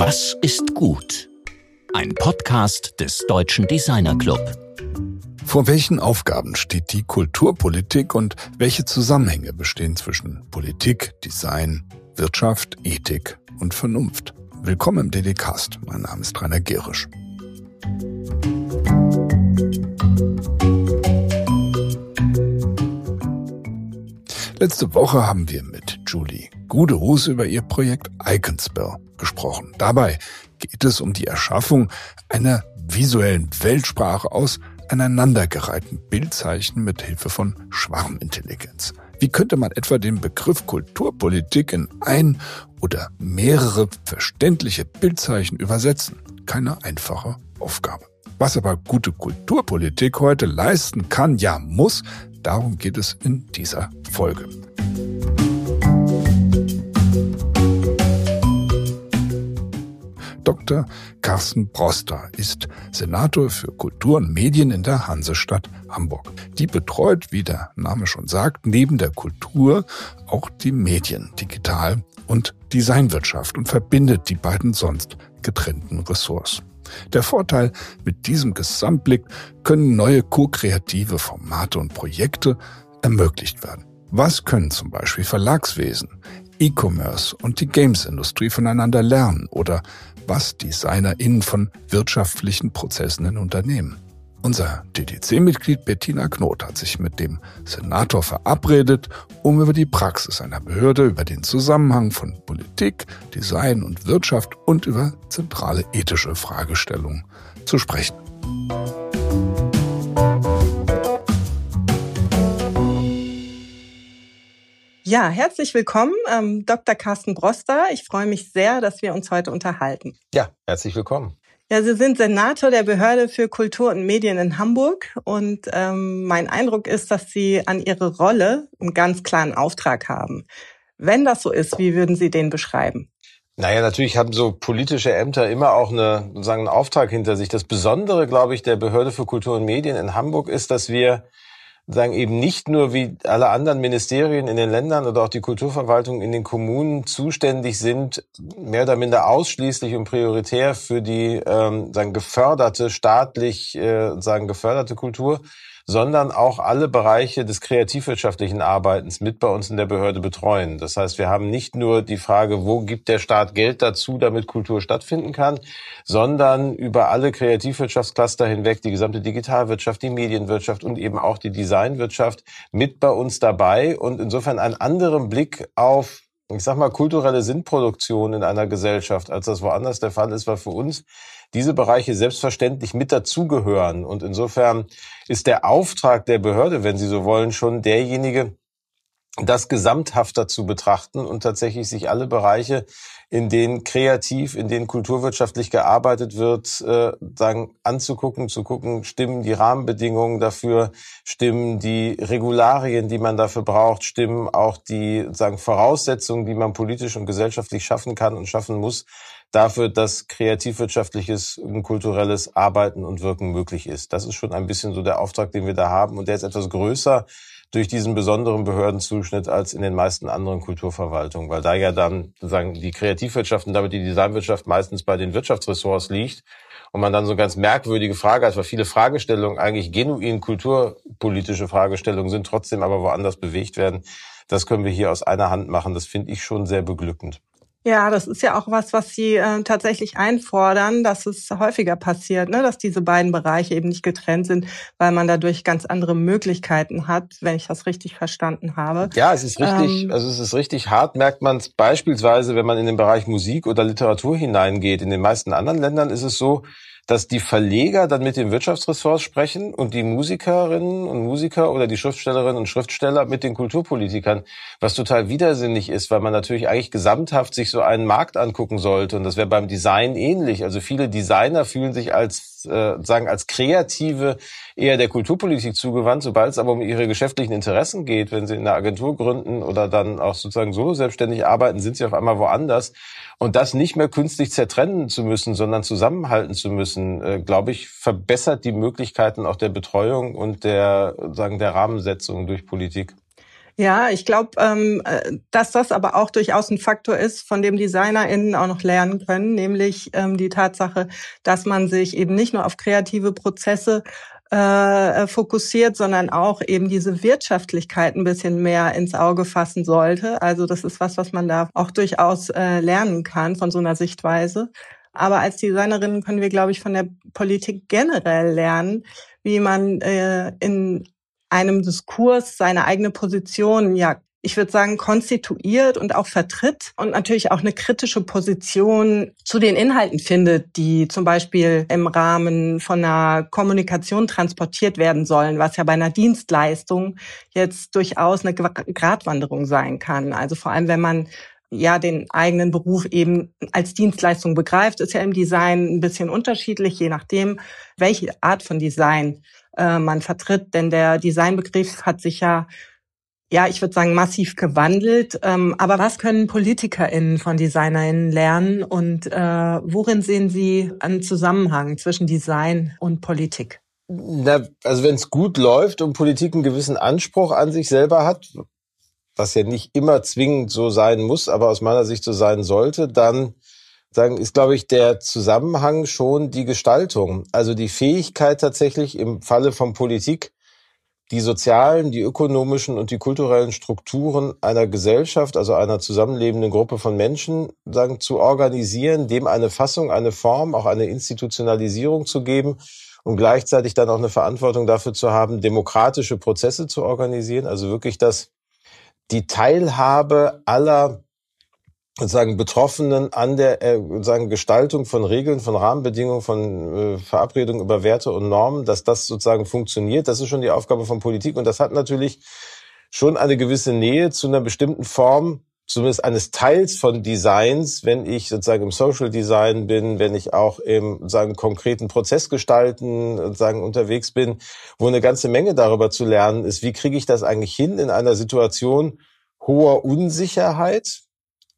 Was ist gut? Ein Podcast des Deutschen Designer Club. Vor welchen Aufgaben steht die Kulturpolitik und welche Zusammenhänge bestehen zwischen Politik, Design, Wirtschaft, Ethik und Vernunft? Willkommen im DDcast. Mein Name ist Rainer Gerisch. Letzte Woche haben wir mit Julie Guderus über ihr Projekt Iconspell gesprochen. Dabei geht es um die Erschaffung einer visuellen Weltsprache aus aneinandergereihten Bildzeichen mit Hilfe von Schwarmintelligenz. Wie könnte man etwa den Begriff Kulturpolitik in ein oder mehrere verständliche Bildzeichen übersetzen? Keine einfache Aufgabe. Was aber gute Kulturpolitik heute leisten kann, ja muss, darum geht es in dieser Folge. Dr. Carsten Broster ist Senator für Kultur und Medien in der Hansestadt Hamburg. Die betreut, wie der Name schon sagt, neben der Kultur auch die Medien, Digital- und Designwirtschaft und verbindet die beiden sonst getrennten Ressorts. Der Vorteil mit diesem Gesamtblick können neue ko-kreative Formate und Projekte ermöglicht werden. Was können zum Beispiel Verlagswesen, E-Commerce und die Games-Industrie voneinander lernen oder was DesignerInnen von wirtschaftlichen Prozessen in Unternehmen. Unser DDC-Mitglied Bettina Knot hat sich mit dem Senator verabredet, um über die Praxis einer Behörde, über den Zusammenhang von Politik, Design und Wirtschaft und über zentrale ethische Fragestellungen zu sprechen. Ja, herzlich willkommen, ähm, Dr. Carsten Broster. Ich freue mich sehr, dass wir uns heute unterhalten. Ja, herzlich willkommen. Ja, Sie sind Senator der Behörde für Kultur und Medien in Hamburg und ähm, mein Eindruck ist, dass Sie an Ihre Rolle einen ganz klaren Auftrag haben. Wenn das so ist, wie würden Sie den beschreiben? Naja, natürlich haben so politische Ämter immer auch eine, sozusagen einen Auftrag hinter sich. Das Besondere, glaube ich, der Behörde für Kultur und Medien in Hamburg ist, dass wir sagen eben nicht nur wie alle anderen Ministerien in den Ländern oder auch die Kulturverwaltung in den Kommunen zuständig sind, mehr oder minder ausschließlich und prioritär für die ähm, sagen geförderte staatlich äh, sagen geförderte Kultur, sondern auch alle Bereiche des kreativwirtschaftlichen Arbeitens mit bei uns in der Behörde betreuen. Das heißt, wir haben nicht nur die Frage, wo gibt der Staat Geld dazu, damit Kultur stattfinden kann, sondern über alle Kreativwirtschaftscluster hinweg die gesamte Digitalwirtschaft, die Medienwirtschaft und eben auch die Designwirtschaft mit bei uns dabei und insofern einen anderen Blick auf ich sag mal, kulturelle Sinnproduktion in einer Gesellschaft, als das woanders der Fall ist, weil für uns diese Bereiche selbstverständlich mit dazugehören. Und insofern ist der Auftrag der Behörde, wenn Sie so wollen, schon derjenige, das gesamthafter zu betrachten und tatsächlich sich alle Bereiche, in denen kreativ, in denen kulturwirtschaftlich gearbeitet wird, äh, sagen, anzugucken, zu gucken, stimmen die Rahmenbedingungen dafür, stimmen die Regularien, die man dafür braucht, stimmen auch die sagen, Voraussetzungen, die man politisch und gesellschaftlich schaffen kann und schaffen muss, dafür, dass kreativwirtschaftliches und kulturelles Arbeiten und Wirken möglich ist. Das ist schon ein bisschen so der Auftrag, den wir da haben. Und der ist etwas größer durch diesen besonderen Behördenzuschnitt als in den meisten anderen Kulturverwaltungen, weil da ja dann sozusagen die Kreativwirtschaft und damit die Designwirtschaft meistens bei den Wirtschaftsressorts liegt und man dann so ganz merkwürdige Frage hat, weil viele Fragestellungen eigentlich genuin kulturpolitische Fragestellungen sind, trotzdem aber woanders bewegt werden. Das können wir hier aus einer Hand machen. Das finde ich schon sehr beglückend. Ja, das ist ja auch was, was Sie äh, tatsächlich einfordern, dass es häufiger passiert, ne? dass diese beiden Bereiche eben nicht getrennt sind, weil man dadurch ganz andere Möglichkeiten hat, wenn ich das richtig verstanden habe. Ja, es ist richtig, ähm, also es ist richtig hart, merkt man es beispielsweise, wenn man in den Bereich Musik oder Literatur hineingeht. In den meisten anderen Ländern ist es so, dass die Verleger dann mit den Wirtschaftsressorts sprechen und die Musikerinnen und Musiker oder die Schriftstellerinnen und Schriftsteller mit den Kulturpolitikern, was total widersinnig ist, weil man natürlich eigentlich gesamthaft sich so einen Markt angucken sollte und das wäre beim Design ähnlich. Also viele Designer fühlen sich als äh, sagen als Kreative eher der Kulturpolitik zugewandt, sobald es aber um ihre geschäftlichen Interessen geht, wenn sie in einer Agentur gründen oder dann auch sozusagen solo selbstständig arbeiten, sind sie auf einmal woanders. Und das nicht mehr künstlich zertrennen zu müssen, sondern zusammenhalten zu müssen, äh, glaube ich, verbessert die Möglichkeiten auch der Betreuung und der, sagen, der Rahmensetzung durch Politik. Ja, ich glaube, ähm, äh, dass das aber auch durchaus ein Faktor ist, von dem DesignerInnen auch noch lernen können, nämlich ähm, die Tatsache, dass man sich eben nicht nur auf kreative Prozesse äh, fokussiert, sondern auch eben diese Wirtschaftlichkeit ein bisschen mehr ins Auge fassen sollte. Also das ist was, was man da auch durchaus äh, lernen kann von so einer Sichtweise. Aber als Designerinnen können wir, glaube ich, von der Politik generell lernen, wie man in einem Diskurs seine eigene Position ja ich würde sagen, konstituiert und auch vertritt und natürlich auch eine kritische Position zu den Inhalten findet, die zum Beispiel im Rahmen von einer Kommunikation transportiert werden sollen, was ja bei einer Dienstleistung jetzt durchaus eine Gratwanderung sein kann. Also vor allem, wenn man ja den eigenen Beruf eben als Dienstleistung begreift, ist ja im Design ein bisschen unterschiedlich, je nachdem, welche Art von Design äh, man vertritt. Denn der Designbegriff hat sich ja, ja, ich würde sagen, massiv gewandelt. Ähm, aber was können PolitikerInnen von DesignerInnen lernen und äh, worin sehen Sie einen Zusammenhang zwischen Design und Politik? Na, also wenn es gut läuft und Politik einen gewissen Anspruch an sich selber hat, was ja nicht immer zwingend so sein muss, aber aus meiner Sicht so sein sollte, dann sagen, ist, glaube ich, der Zusammenhang schon die Gestaltung. Also die Fähigkeit tatsächlich im Falle von Politik, die sozialen, die ökonomischen und die kulturellen Strukturen einer Gesellschaft, also einer zusammenlebenden Gruppe von Menschen, sagen, zu organisieren, dem eine Fassung, eine Form, auch eine Institutionalisierung zu geben und gleichzeitig dann auch eine Verantwortung dafür zu haben, demokratische Prozesse zu organisieren, also wirklich das, die Teilhabe aller sozusagen Betroffenen an der äh, sozusagen Gestaltung von Regeln, von Rahmenbedingungen, von äh, Verabredungen über Werte und Normen, dass das sozusagen funktioniert. Das ist schon die Aufgabe von Politik und das hat natürlich schon eine gewisse Nähe zu einer bestimmten Form, zumindest eines Teils von Designs, wenn ich sozusagen im Social Design bin, wenn ich auch im sozusagen konkreten Prozessgestalten sozusagen unterwegs bin, wo eine ganze Menge darüber zu lernen ist, wie kriege ich das eigentlich hin in einer Situation hoher Unsicherheit,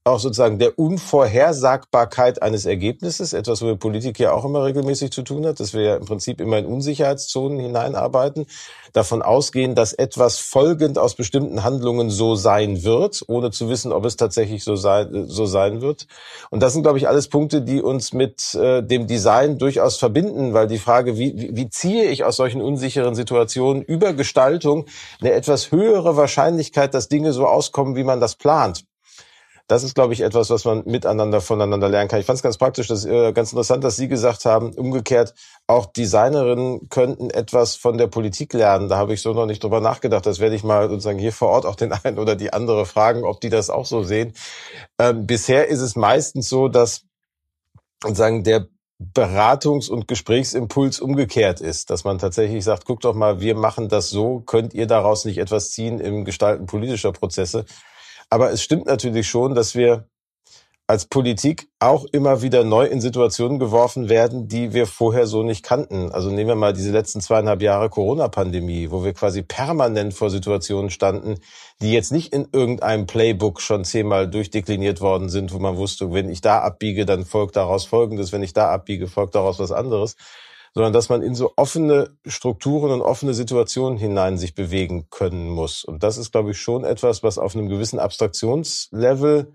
auch sozusagen der Unvorhersagbarkeit eines Ergebnisses, etwas, wo Politik ja auch immer regelmäßig zu tun hat, dass wir ja im Prinzip immer in Unsicherheitszonen hineinarbeiten, davon ausgehen, dass etwas folgend aus bestimmten Handlungen so sein wird, ohne zu wissen, ob es tatsächlich so sein, so sein wird. Und das sind, glaube ich, alles Punkte, die uns mit äh, dem Design durchaus verbinden, weil die Frage, wie, wie, wie ziehe ich aus solchen unsicheren Situationen über Gestaltung eine etwas höhere Wahrscheinlichkeit, dass Dinge so auskommen, wie man das plant das ist, glaube ich, etwas, was man miteinander voneinander lernen kann. Ich fand es ganz praktisch, das ist äh, ganz interessant, dass Sie gesagt haben, umgekehrt, auch Designerinnen könnten etwas von der Politik lernen. Da habe ich so noch nicht drüber nachgedacht. Das werde ich mal sozusagen hier vor Ort auch den einen oder die andere fragen, ob die das auch so sehen. Ähm, bisher ist es meistens so, dass sozusagen der Beratungs- und Gesprächsimpuls umgekehrt ist, dass man tatsächlich sagt, guck doch mal, wir machen das so, könnt ihr daraus nicht etwas ziehen im Gestalten politischer Prozesse? Aber es stimmt natürlich schon, dass wir als Politik auch immer wieder neu in Situationen geworfen werden, die wir vorher so nicht kannten. Also nehmen wir mal diese letzten zweieinhalb Jahre Corona-Pandemie, wo wir quasi permanent vor Situationen standen, die jetzt nicht in irgendeinem Playbook schon zehnmal durchdekliniert worden sind, wo man wusste, wenn ich da abbiege, dann folgt daraus Folgendes, wenn ich da abbiege, folgt daraus was anderes, sondern dass man in so offene Strukturen und offene Situationen hinein sich bewegen können muss. Und das ist, glaube ich, schon etwas, was auf einem gewissen Abstraktionslevel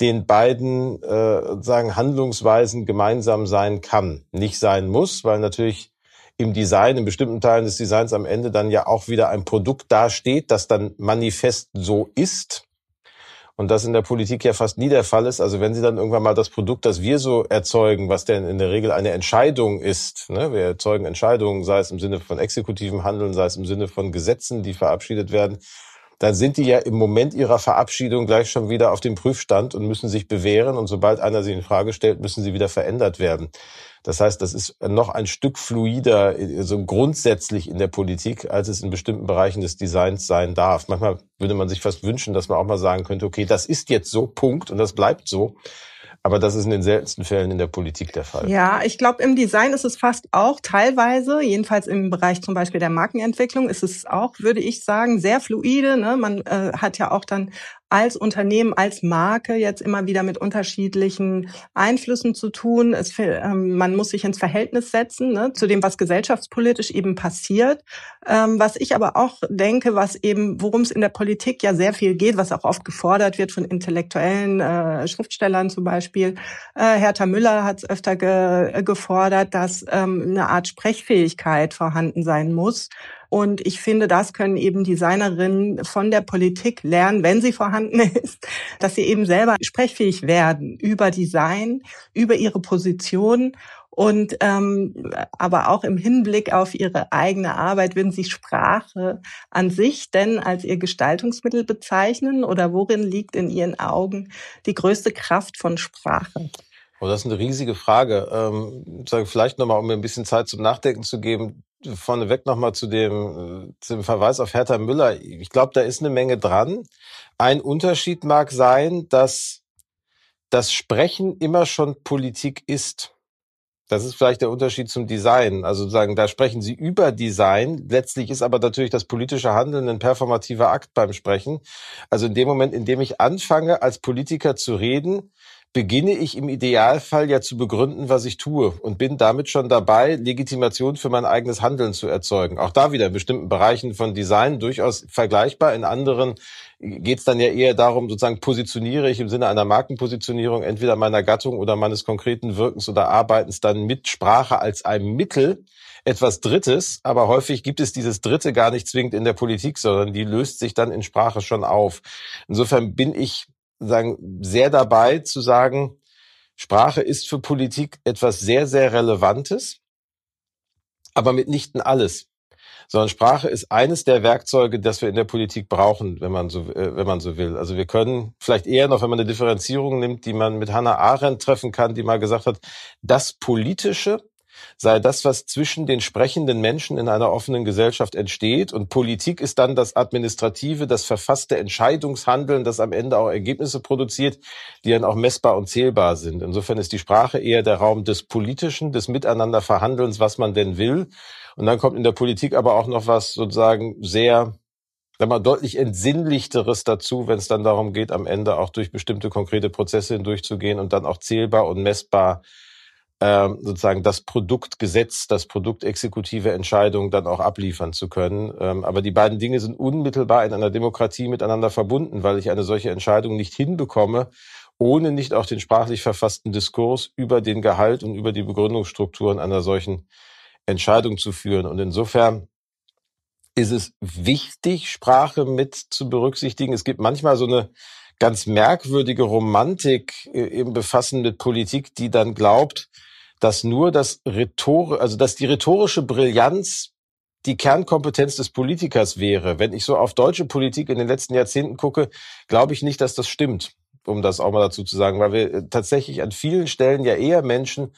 den beiden äh, sagen Handlungsweisen gemeinsam sein kann, nicht sein muss, weil natürlich im Design, in bestimmten Teilen des Designs am Ende dann ja auch wieder ein Produkt dasteht, das dann manifest so ist und das in der Politik ja fast nie der Fall ist. Also wenn Sie dann irgendwann mal das Produkt, das wir so erzeugen, was denn in der Regel eine Entscheidung ist, ne? wir erzeugen Entscheidungen, sei es im Sinne von exekutivem Handeln, sei es im Sinne von Gesetzen, die verabschiedet werden, dann sind die ja im Moment ihrer Verabschiedung gleich schon wieder auf dem Prüfstand und müssen sich bewähren. Und sobald einer sie in Frage stellt, müssen sie wieder verändert werden. Das heißt, das ist noch ein Stück fluider, so grundsätzlich in der Politik, als es in bestimmten Bereichen des Designs sein darf. Manchmal würde man sich fast wünschen, dass man auch mal sagen könnte, okay, das ist jetzt so, Punkt, und das bleibt so. Aber das ist in den seltensten Fällen in der Politik der Fall. Ja, ich glaube, im Design ist es fast auch teilweise, jedenfalls im Bereich zum Beispiel der Markenentwicklung, ist es auch, würde ich sagen, sehr fluide. Ne? Man äh, hat ja auch dann als Unternehmen, als Marke jetzt immer wieder mit unterschiedlichen Einflüssen zu tun. Es, ähm, man muss sich ins Verhältnis setzen ne, zu dem, was gesellschaftspolitisch eben passiert. Ähm, was ich aber auch denke, was eben, worum es in der Politik ja sehr viel geht, was auch oft gefordert wird von intellektuellen äh, Schriftstellern zum Beispiel. Äh, Hertha Müller hat es öfter ge gefordert, dass ähm, eine Art Sprechfähigkeit vorhanden sein muss und ich finde, das können eben Designerinnen von der Politik lernen, wenn sie vorhanden ist, dass sie eben selber sprechfähig werden über Design, über ihre Position und ähm, aber auch im Hinblick auf ihre eigene Arbeit würden Sie Sprache an sich denn als Ihr Gestaltungsmittel bezeichnen oder worin liegt in Ihren Augen die größte Kraft von Sprache? Oh, das ist eine riesige Frage. Ähm, vielleicht nochmal, um mir ein bisschen Zeit zum Nachdenken zu geben vorneweg nochmal zu dem, äh, zu dem Verweis auf Hertha Müller. Ich glaube, da ist eine Menge dran. Ein Unterschied mag sein, dass das Sprechen immer schon Politik ist. Das ist vielleicht der Unterschied zum Design. Also sozusagen, da sprechen Sie über Design. Letztlich ist aber natürlich das politische Handeln ein performativer Akt beim Sprechen. Also in dem Moment, in dem ich anfange, als Politiker zu reden, beginne ich im Idealfall ja zu begründen, was ich tue und bin damit schon dabei, Legitimation für mein eigenes Handeln zu erzeugen. Auch da wieder in bestimmten Bereichen von Design durchaus vergleichbar. In anderen geht es dann ja eher darum, sozusagen positioniere ich im Sinne einer Markenpositionierung entweder meiner Gattung oder meines konkreten Wirkens oder Arbeitens dann mit Sprache als einem Mittel etwas Drittes, aber häufig gibt es dieses Dritte gar nicht zwingend in der Politik, sondern die löst sich dann in Sprache schon auf. Insofern bin ich sagen, sehr dabei zu sagen, Sprache ist für Politik etwas sehr, sehr Relevantes, aber mitnichten alles. Sondern Sprache ist eines der Werkzeuge, das wir in der Politik brauchen, wenn man so, äh, wenn man so will. Also wir können vielleicht eher noch, wenn man eine Differenzierung nimmt, die man mit Hannah Arendt treffen kann, die mal gesagt hat, das Politische sei das, was zwischen den sprechenden Menschen in einer offenen Gesellschaft entsteht. Und Politik ist dann das administrative, das verfasste Entscheidungshandeln, das am Ende auch Ergebnisse produziert, die dann auch messbar und zählbar sind. Insofern ist die Sprache eher der Raum des Politischen, des Miteinanderverhandelns, was man denn will. Und dann kommt in der Politik aber auch noch was sozusagen sehr sag mal, deutlich entsinnlichteres dazu, wenn es dann darum geht, am Ende auch durch bestimmte konkrete Prozesse hindurchzugehen und dann auch zählbar und messbar sozusagen das Produktgesetz, das Produktexekutive Entscheidung dann auch abliefern zu können. Ähm, aber die beiden Dinge sind unmittelbar in einer Demokratie miteinander verbunden, weil ich eine solche Entscheidung nicht hinbekomme, ohne nicht auch den sprachlich verfassten Diskurs über den Gehalt und über die Begründungsstrukturen einer solchen Entscheidung zu führen. Und insofern ist es wichtig, Sprache mit zu berücksichtigen. Es gibt manchmal so eine ganz merkwürdige Romantik äh, im Befassen mit Politik, die dann glaubt, dass nur das Rhetor, also dass die rhetorische Brillanz die Kernkompetenz des Politikers wäre. Wenn ich so auf deutsche Politik in den letzten Jahrzehnten gucke, glaube ich nicht, dass das stimmt, um das auch mal dazu zu sagen, weil wir äh, tatsächlich an vielen Stellen ja eher Menschen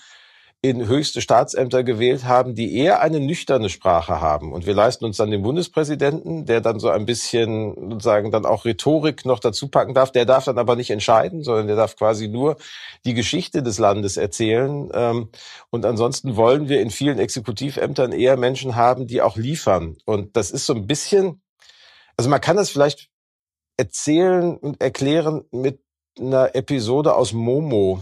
in höchste Staatsämter gewählt haben, die eher eine nüchterne Sprache haben. Und wir leisten uns dann den Bundespräsidenten, der dann so ein bisschen sozusagen dann auch Rhetorik noch dazu packen darf. Der darf dann aber nicht entscheiden, sondern der darf quasi nur die Geschichte des Landes erzählen. Ähm, und ansonsten wollen wir in vielen Exekutivämtern eher Menschen haben, die auch liefern. Und das ist so ein bisschen, also man kann das vielleicht erzählen und erklären mit einer Episode aus Momo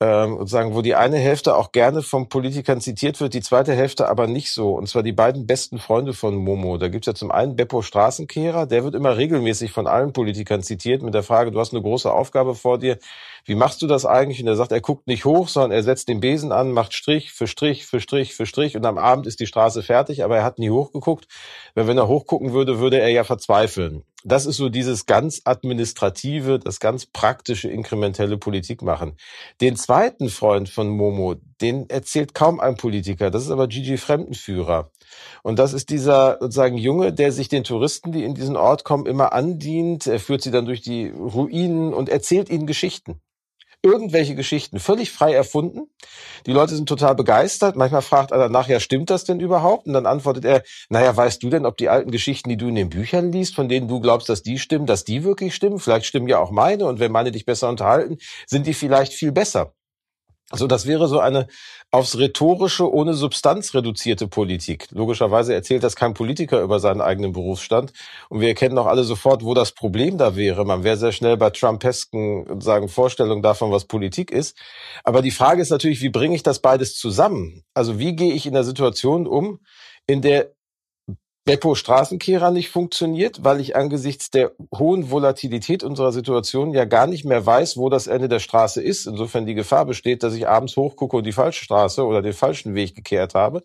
ähm, sozusagen, wo die eine Hälfte auch gerne von Politikern zitiert wird, die zweite Hälfte aber nicht so. Und zwar die beiden besten Freunde von Momo. Da gibt's ja zum einen Beppo Straßenkehrer, der wird immer regelmäßig von allen Politikern zitiert mit der Frage, du hast eine große Aufgabe vor dir, wie machst du das eigentlich? Und er sagt, er guckt nicht hoch, sondern er setzt den Besen an, macht Strich für Strich für Strich für Strich und am Abend ist die Straße fertig, aber er hat nie hochgeguckt. Weil wenn er hochgucken würde, würde er ja verzweifeln. Das ist so dieses ganz administrative, das ganz praktische, inkrementelle Politik machen. Den zweiten Freund von Momo, den erzählt kaum ein Politiker. Das ist aber Gigi Fremdenführer. Und das ist dieser sozusagen Junge, der sich den Touristen, die in diesen Ort kommen, immer andient. Er führt sie dann durch die Ruinen und erzählt ihnen Geschichten irgendwelche Geschichten völlig frei erfunden. Die Leute sind total begeistert. Manchmal fragt einer nach, ja, stimmt das denn überhaupt? Und dann antwortet er, naja, weißt du denn, ob die alten Geschichten, die du in den Büchern liest, von denen du glaubst, dass die stimmen, dass die wirklich stimmen? Vielleicht stimmen ja auch meine. Und wenn meine dich besser unterhalten, sind die vielleicht viel besser. Also das wäre so eine aufs Rhetorische ohne Substanz reduzierte Politik. Logischerweise erzählt das kein Politiker über seinen eigenen Berufsstand. Und wir erkennen auch alle sofort, wo das Problem da wäre. Man wäre sehr schnell bei Trumpesken sagen, Vorstellungen davon, was Politik ist. Aber die Frage ist natürlich, wie bringe ich das beides zusammen? Also wie gehe ich in der Situation um, in der Beppo Straßenkehrer nicht funktioniert, weil ich angesichts der hohen Volatilität unserer Situation ja gar nicht mehr weiß, wo das Ende der Straße ist. Insofern die Gefahr besteht, dass ich abends hochgucke und die falsche Straße oder den falschen Weg gekehrt habe.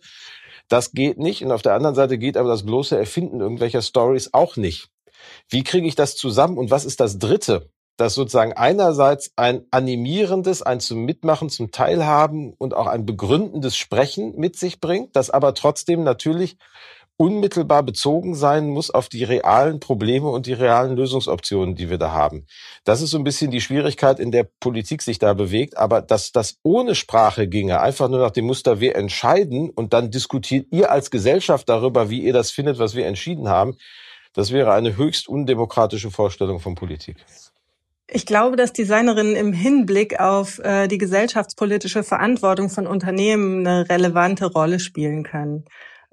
Das geht nicht. Und auf der anderen Seite geht aber das bloße Erfinden irgendwelcher Stories auch nicht. Wie kriege ich das zusammen? Und was ist das Dritte? Das sozusagen einerseits ein animierendes, ein zum Mitmachen, zum Teilhaben und auch ein begründendes Sprechen mit sich bringt, das aber trotzdem natürlich unmittelbar bezogen sein muss auf die realen Probleme und die realen Lösungsoptionen, die wir da haben. Das ist so ein bisschen die Schwierigkeit, in der Politik sich da bewegt. Aber dass das ohne Sprache ginge, einfach nur nach dem Muster, wir entscheiden und dann diskutiert ihr als Gesellschaft darüber, wie ihr das findet, was wir entschieden haben, das wäre eine höchst undemokratische Vorstellung von Politik. Ich glaube, dass Designerinnen im Hinblick auf äh, die gesellschaftspolitische Verantwortung von Unternehmen eine relevante Rolle spielen können.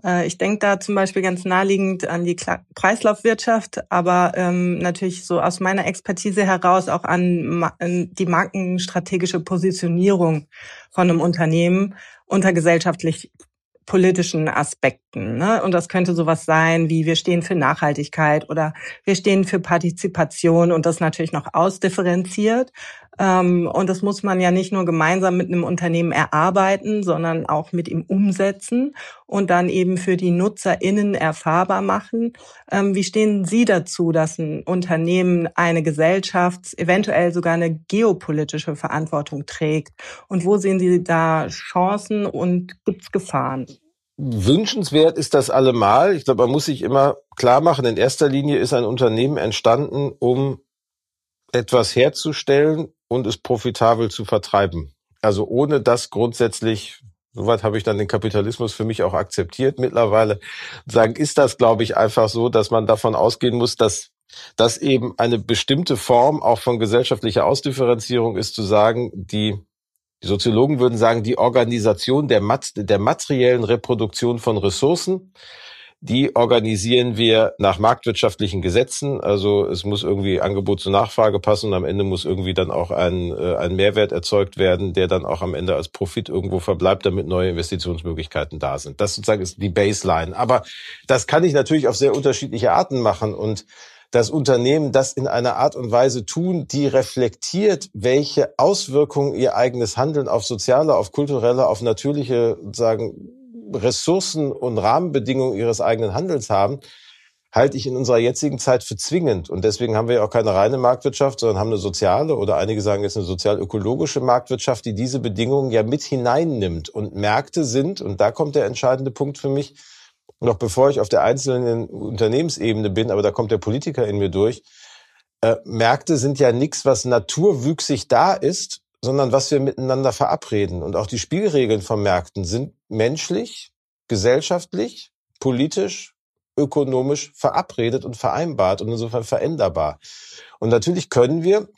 Äh, ich denke da zum Beispiel ganz naheliegend an die Kreislaufwirtschaft, aber ähm, natürlich so aus meiner Expertise heraus auch an die markenstrategische Positionierung von einem Unternehmen unter gesellschaftlich politischen Aspekten. Ne? Und das könnte sowas sein wie wir stehen für Nachhaltigkeit oder wir stehen für Partizipation und das natürlich noch ausdifferenziert. Ähm, und das muss man ja nicht nur gemeinsam mit einem Unternehmen erarbeiten, sondern auch mit ihm umsetzen und dann eben für die NutzerInnen erfahrbar machen. Ähm, wie stehen Sie dazu, dass ein Unternehmen eine Gesellschaft, eventuell sogar eine geopolitische Verantwortung trägt? Und wo sehen Sie da Chancen und gibt es Gefahren? Wünschenswert ist das allemal. Ich glaube, man muss sich immer klar machen, in erster Linie ist ein Unternehmen entstanden, um etwas herzustellen und es profitabel zu vertreiben. Also ohne das grundsätzlich, soweit habe ich dann den Kapitalismus für mich auch akzeptiert mittlerweile, sagen, ist das, glaube ich, einfach so, dass man davon ausgehen muss, dass das eben eine bestimmte Form auch von gesellschaftlicher Ausdifferenzierung ist, zu sagen, die die Soziologen würden sagen, die Organisation der, der materiellen Reproduktion von Ressourcen die organisieren wir nach marktwirtschaftlichen Gesetzen. Also es muss irgendwie Angebot zu Nachfrage passen und am Ende muss irgendwie dann auch ein, äh, ein Mehrwert erzeugt werden, der dann auch am Ende als Profit irgendwo verbleibt, damit neue Investitionsmöglichkeiten da sind. Das sozusagen ist die Baseline. Aber das kann ich natürlich auf sehr unterschiedliche Arten machen und das Unternehmen das in einer Art und Weise tun, die reflektiert, welche Auswirkungen ihr eigenes Handeln auf soziale, auf kulturelle, auf natürliche, sagen, Ressourcen und Rahmenbedingungen ihres eigenen Handels haben, halte ich in unserer jetzigen Zeit für zwingend. Und deswegen haben wir ja auch keine reine Marktwirtschaft, sondern haben eine soziale oder einige sagen jetzt eine sozial-ökologische Marktwirtschaft, die diese Bedingungen ja mit hineinnimmt. Und Märkte sind, und da kommt der entscheidende Punkt für mich, noch bevor ich auf der einzelnen Unternehmensebene bin, aber da kommt der Politiker in mir durch, äh, Märkte sind ja nichts, was naturwüchsig da ist, sondern was wir miteinander verabreden. Und auch die Spielregeln von Märkten sind menschlich, gesellschaftlich, politisch, ökonomisch verabredet und vereinbart und insofern veränderbar. Und natürlich können wir,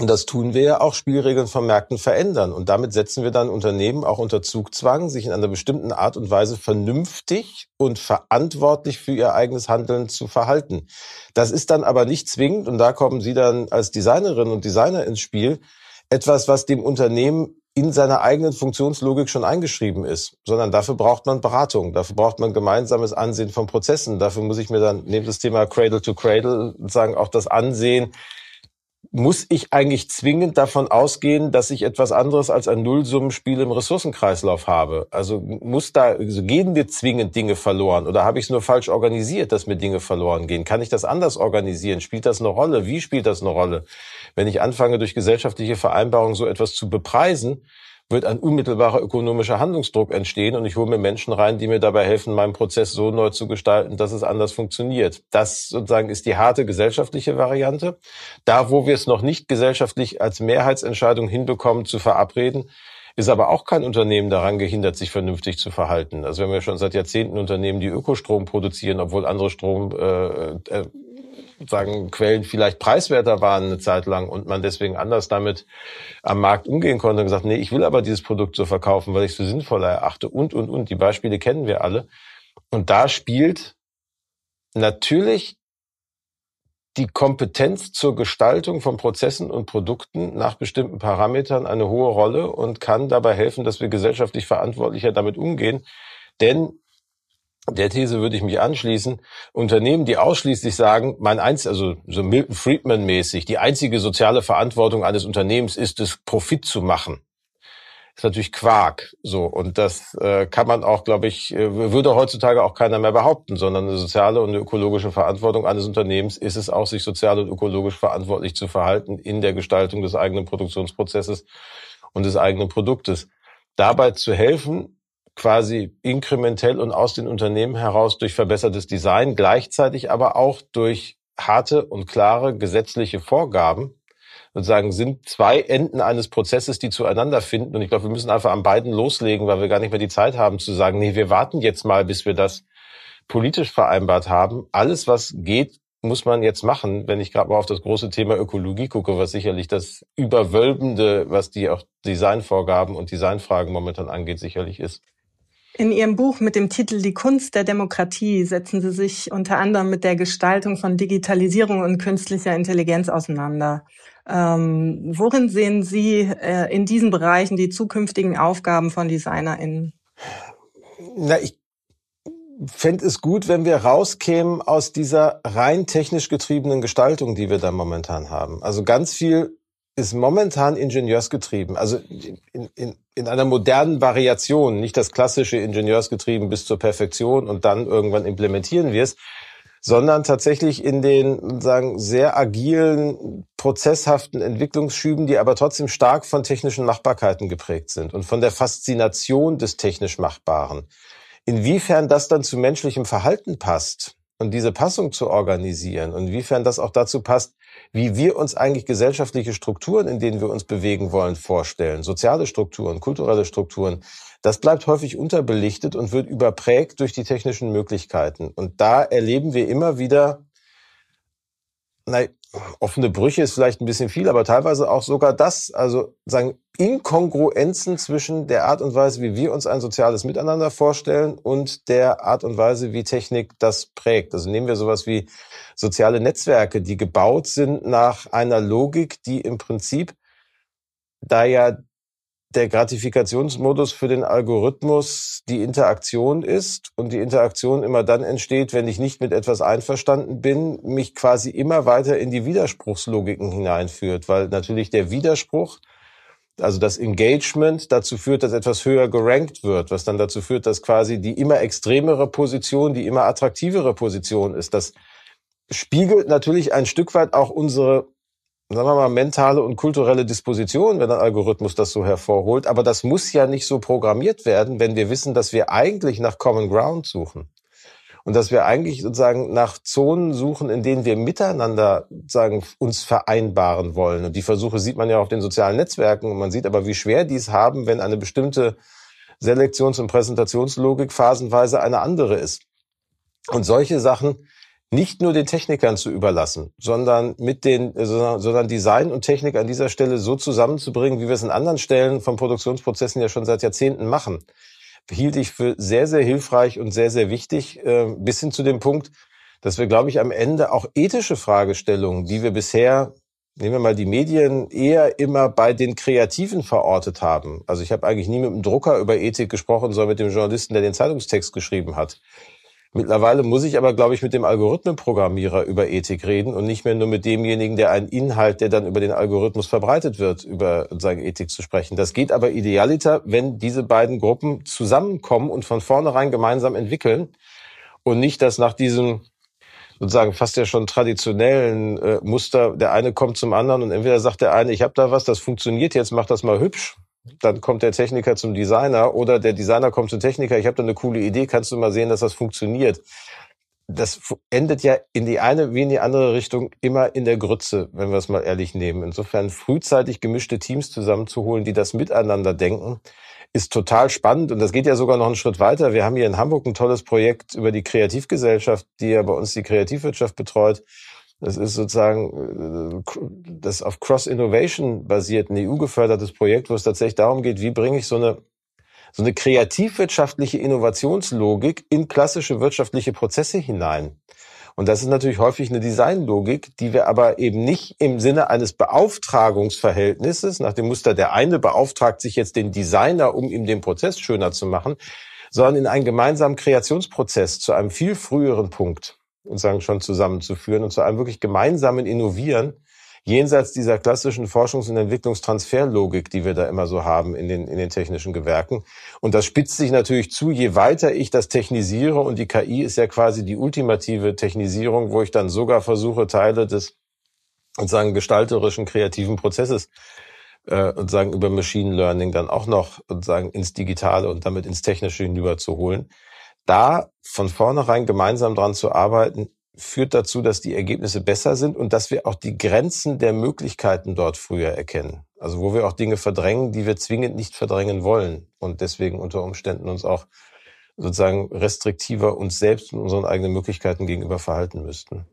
und das tun wir ja auch, Spielregeln von Märkten verändern. Und damit setzen wir dann Unternehmen auch unter Zugzwang, sich in einer bestimmten Art und Weise vernünftig und verantwortlich für ihr eigenes Handeln zu verhalten. Das ist dann aber nicht zwingend, und da kommen Sie dann als Designerin und Designer ins Spiel, etwas, was dem Unternehmen in seiner eigenen Funktionslogik schon eingeschrieben ist, sondern dafür braucht man Beratung, dafür braucht man gemeinsames Ansehen von Prozessen. Dafür muss ich mir dann neben das Thema Cradle to Cradle sagen, auch das Ansehen muss ich eigentlich zwingend davon ausgehen, dass ich etwas anderes als ein Nullsummenspiel im Ressourcenkreislauf habe? Also muss da, also gehen mir zwingend Dinge verloren oder habe ich es nur falsch organisiert, dass mir Dinge verloren gehen? Kann ich das anders organisieren? Spielt das eine Rolle? Wie spielt das eine Rolle? Wenn ich anfange, durch gesellschaftliche Vereinbarungen so etwas zu bepreisen, wird ein unmittelbarer ökonomischer Handlungsdruck entstehen und ich hole mir Menschen rein, die mir dabei helfen, meinen Prozess so neu zu gestalten, dass es anders funktioniert. Das sozusagen ist die harte gesellschaftliche Variante. Da, wo wir es noch nicht gesellschaftlich als Mehrheitsentscheidung hinbekommen zu verabreden, ist aber auch kein Unternehmen daran gehindert, sich vernünftig zu verhalten. Also wir haben ja schon seit Jahrzehnten Unternehmen, die Ökostrom produzieren, obwohl andere Strom äh, äh, sagen Quellen vielleicht preiswerter waren eine Zeit lang und man deswegen anders damit am Markt umgehen konnte und gesagt, nee, ich will aber dieses Produkt so verkaufen, weil ich es für sinnvoller erachte und und und. Die Beispiele kennen wir alle. Und da spielt natürlich die Kompetenz zur Gestaltung von Prozessen und Produkten nach bestimmten Parametern eine hohe Rolle und kann dabei helfen, dass wir gesellschaftlich verantwortlicher damit umgehen. Denn der These würde ich mich anschließen. Unternehmen, die ausschließlich sagen, mein eins, also so Milton Friedman mäßig, die einzige soziale Verantwortung eines Unternehmens ist es, Profit zu machen ist natürlich Quark. So und das äh, kann man auch, glaube ich, äh, würde heutzutage auch keiner mehr behaupten, sondern eine soziale und eine ökologische Verantwortung eines Unternehmens ist es auch, sich sozial und ökologisch verantwortlich zu verhalten in der Gestaltung des eigenen Produktionsprozesses und des eigenen Produktes. Dabei zu helfen, quasi inkrementell und aus den Unternehmen heraus durch verbessertes Design, gleichzeitig aber auch durch harte und klare gesetzliche Vorgaben, sozusagen sind zwei Enden eines Prozesses, die zueinander finden. Und ich glaube, wir müssen einfach an beiden loslegen, weil wir gar nicht mehr die Zeit haben zu sagen, nee, wir warten jetzt mal, bis wir das politisch vereinbart haben. Alles, was geht, muss man jetzt machen, wenn ich gerade mal auf das große Thema Ökologie gucke, was sicherlich das Überwölbende, was die auch Designvorgaben und Designfragen momentan angeht, sicherlich ist. In Ihrem Buch mit dem Titel Die Kunst der Demokratie setzen Sie sich unter anderem mit der Gestaltung von Digitalisierung und künstlicher Intelligenz auseinander. Ähm, worin sehen Sie äh, in diesen Bereichen die zukünftigen Aufgaben von DesignerInnen? Na, ich fände es gut, wenn wir rauskämen aus dieser rein technisch getriebenen Gestaltung, die wir da momentan haben. Also ganz viel ist momentan ingenieursgetrieben. Also in, in, in einer modernen Variation, nicht das klassische Ingenieursgetrieben bis zur Perfektion und dann irgendwann implementieren wir es, sondern tatsächlich in den sagen sehr agilen, prozesshaften Entwicklungsschüben, die aber trotzdem stark von technischen Machbarkeiten geprägt sind und von der Faszination des technisch Machbaren. Inwiefern das dann zu menschlichem Verhalten passt und diese Passung zu organisieren und inwiefern das auch dazu passt, wie wir uns eigentlich gesellschaftliche Strukturen, in denen wir uns bewegen wollen, vorstellen, soziale Strukturen, kulturelle Strukturen, das bleibt häufig unterbelichtet und wird überprägt durch die technischen Möglichkeiten. Und da erleben wir immer wieder, nein, offene Brüche ist vielleicht ein bisschen viel, aber teilweise auch sogar das, also sagen Inkongruenzen zwischen der Art und Weise, wie wir uns ein soziales Miteinander vorstellen und der Art und Weise, wie Technik das prägt. Also nehmen wir sowas wie soziale Netzwerke, die gebaut sind nach einer Logik, die im Prinzip da ja der Gratifikationsmodus für den Algorithmus die Interaktion ist und die Interaktion immer dann entsteht, wenn ich nicht mit etwas einverstanden bin, mich quasi immer weiter in die Widerspruchslogiken hineinführt, weil natürlich der Widerspruch, also das Engagement dazu führt, dass etwas höher gerankt wird, was dann dazu führt, dass quasi die immer extremere Position, die immer attraktivere Position ist. Das spiegelt natürlich ein Stück weit auch unsere sagen wir mal, mentale und kulturelle Disposition, wenn ein Algorithmus das so hervorholt. Aber das muss ja nicht so programmiert werden, wenn wir wissen, dass wir eigentlich nach Common Ground suchen. Und dass wir eigentlich sozusagen nach Zonen suchen, in denen wir miteinander sagen, uns vereinbaren wollen. Und die Versuche sieht man ja auf den sozialen Netzwerken. Und man sieht aber, wie schwer dies haben, wenn eine bestimmte Selektions- und Präsentationslogik phasenweise eine andere ist. Und solche Sachen nicht nur den Technikern zu überlassen, sondern mit den, sondern Design und Technik an dieser Stelle so zusammenzubringen, wie wir es in anderen Stellen von Produktionsprozessen ja schon seit Jahrzehnten machen, hielt ich für sehr, sehr hilfreich und sehr, sehr wichtig, äh, bis hin zu dem Punkt, dass wir, glaube ich, am Ende auch ethische Fragestellungen, die wir bisher, nehmen wir mal die Medien, eher immer bei den Kreativen verortet haben. Also ich habe eigentlich nie mit dem Drucker über Ethik gesprochen, sondern mit dem Journalisten, der den Zeitungstext geschrieben hat. Mittlerweile muss ich aber, glaube ich, mit dem Algorithmenprogrammierer über Ethik reden und nicht mehr nur mit demjenigen, der einen Inhalt, der dann über den Algorithmus verbreitet wird, über seine Ethik zu sprechen. Das geht aber idealiter, wenn diese beiden Gruppen zusammenkommen und von vornherein gemeinsam entwickeln und nicht, dass nach diesem sozusagen fast ja schon traditionellen äh, Muster, der eine kommt zum anderen und entweder sagt der eine, ich habe da was, das funktioniert jetzt, mach das mal hübsch dann kommt der Techniker zum Designer oder der Designer kommt zum Techniker, ich habe da eine coole Idee, kannst du mal sehen, dass das funktioniert. Das endet ja in die eine wie in die andere Richtung immer in der Grütze, wenn wir es mal ehrlich nehmen. Insofern frühzeitig gemischte Teams zusammenzuholen, die das miteinander denken, ist total spannend. Und das geht ja sogar noch einen Schritt weiter. Wir haben hier in Hamburg ein tolles Projekt über die Kreativgesellschaft, die ja bei uns die Kreativwirtschaft betreut Das ist sozusagen äh, das auf Cross-Innovation basiert, ein EU-gefördertes Projekt, wo es tatsächlich darum geht, wie bringe ich so eine, so eine kreativwirtschaftliche Innovationslogik in klassische wirtschaftliche Prozesse hinein. Und das ist natürlich häufig eine Designlogik, die wir aber eben nicht im Sinne eines Beauftragungsverhältnisses, nach dem Muster, der eine beauftragt sich jetzt den Designer, um ihm den Prozess schöner zu machen, sondern in einen gemeinsamen Kreationsprozess zu einem viel früheren Punkt und sagen schon zusammenzuführen und zu einem wirklich gemeinsamen Innovieren jenseits dieser klassischen Forschungs- und Entwicklungstransferlogik, die wir da immer so haben in den, in den technischen Gewerken. Und das spitzt sich natürlich zu, je weiter ich das technisiere und die KI ist ja quasi die ultimative Technisierung, wo ich dann sogar versuche, Teile des sozusagen gestalterischen, kreativen Prozesses äh, und sagen über Machine Learning dann auch noch sozusagen ins Digitale und damit ins Technische hinüberzuholen. Da von vornherein gemeinsam dran zu arbeiten, führt dazu, dass die Ergebnisse besser sind und dass wir auch die Grenzen der Möglichkeiten dort früher erkennen. Also wo wir auch Dinge verdrängen, die wir zwingend nicht verdrängen wollen und deswegen unter Umständen uns auch sozusagen restriktiver uns selbst und unseren eigenen Möglichkeiten gegenüber verhalten müssten.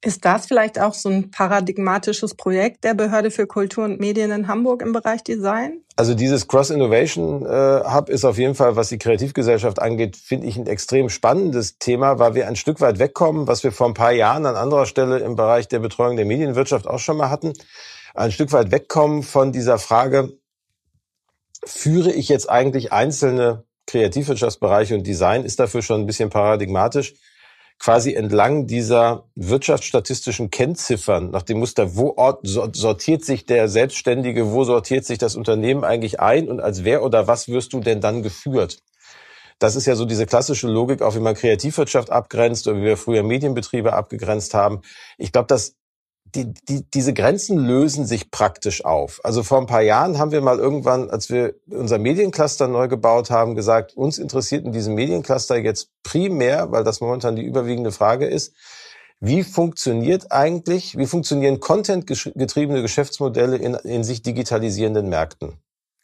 Ist das vielleicht auch so ein paradigmatisches Projekt der Behörde für Kultur und Medien in Hamburg im Bereich Design? Also dieses Cross Innovation äh, Hub ist auf jeden Fall, was die Kreativgesellschaft angeht, finde ich ein extrem spannendes Thema, weil wir ein Stück weit wegkommen, was wir vor ein paar Jahren an anderer Stelle im Bereich der Betreuung der Medienwirtschaft auch schon mal hatten, ein Stück weit wegkommen von dieser Frage, führe ich jetzt eigentlich einzelne Kreativwirtschaftsbereiche und Design ist dafür schon ein bisschen paradigmatisch quasi entlang dieser wirtschaftsstatistischen Kennziffern nach dem Muster, wo sortiert sich der Selbstständige, wo sortiert sich das Unternehmen eigentlich ein und als wer oder was wirst du denn dann geführt? Das ist ja so diese klassische Logik, auch wie man Kreativwirtschaft abgrenzt oder wie wir früher Medienbetriebe abgegrenzt haben. Ich glaube, das die, die, diese Grenzen lösen sich praktisch auf. Also vor ein paar Jahren haben wir mal irgendwann, als wir unser Mediencluster neu gebaut haben, gesagt, uns interessiert in diesem Mediencluster jetzt primär, weil das momentan die überwiegende Frage ist, wie funktioniert eigentlich, wie funktionieren contentgetriebene Geschäftsmodelle in, in sich digitalisierenden Märkten?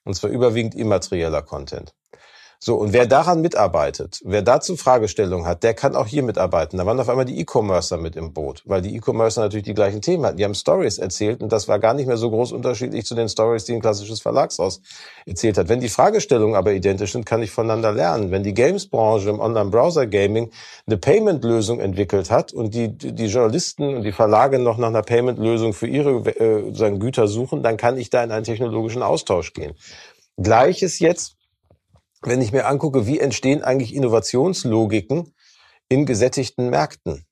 Und zwar überwiegend immaterieller Content. So, und wer daran mitarbeitet, wer dazu Fragestellungen hat, der kann auch hier mitarbeiten. Da waren auf einmal die E-Commercer mit im Boot, weil die E-Commercer natürlich die gleichen Themen hatten. Die haben Stories erzählt und das war gar nicht mehr so groß unterschiedlich zu den Stories, die ein klassisches Verlagshaus erzählt hat. Wenn die Fragestellungen aber identisch sind, kann ich voneinander lernen. Wenn die Games-Branche im Online-Browser-Gaming eine Payment-Lösung entwickelt hat und die, die Journalisten und die Verlage noch nach einer Payment-Lösung für ihre äh, Güter suchen, dann kann ich da in einen technologischen Austausch gehen. Gleiches jetzt wenn ich mir angucke, wie entstehen eigentlich Innovationslogiken in gesättigten Märkten.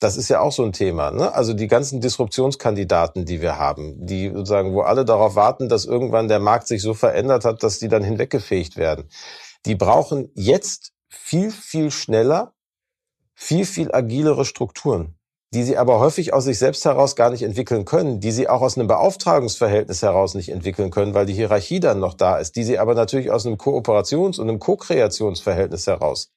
Das ist ja auch so ein Thema. Ne? Also die ganzen Disruptionskandidaten, die wir haben, die sozusagen, wo alle darauf warten, dass irgendwann der Markt sich so verändert hat, dass die dann hinweggefegt werden. Die brauchen jetzt viel, viel schneller, viel, viel agilere Strukturen die sie aber häufig aus sich selbst heraus gar nicht entwickeln können, die sie auch aus einem Beauftragungsverhältnis heraus nicht entwickeln können, weil die Hierarchie dann noch da ist, die sie aber natürlich aus einem Kooperations- und einem Co-Kreationsverhältnis heraus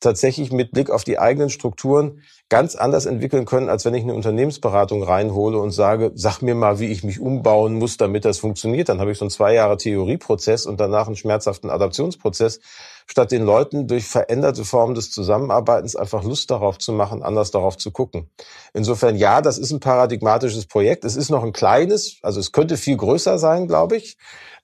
tatsächlich mit Blick auf die eigenen Strukturen ganz anders entwickeln können, als wenn ich eine Unternehmensberatung reinhole und sage, sag mir mal, wie ich mich umbauen muss, damit das funktioniert. Dann habe ich so einen zwei Jahre Theorieprozess und danach einen schmerzhaften Adaptionsprozess, statt den Leuten durch veränderte Formen des Zusammenarbeitens einfach Lust darauf zu machen, anders darauf zu gucken. Insofern, ja, das ist ein paradigmatisches Projekt. Es ist noch ein kleines, also es könnte viel größer sein, glaube ich.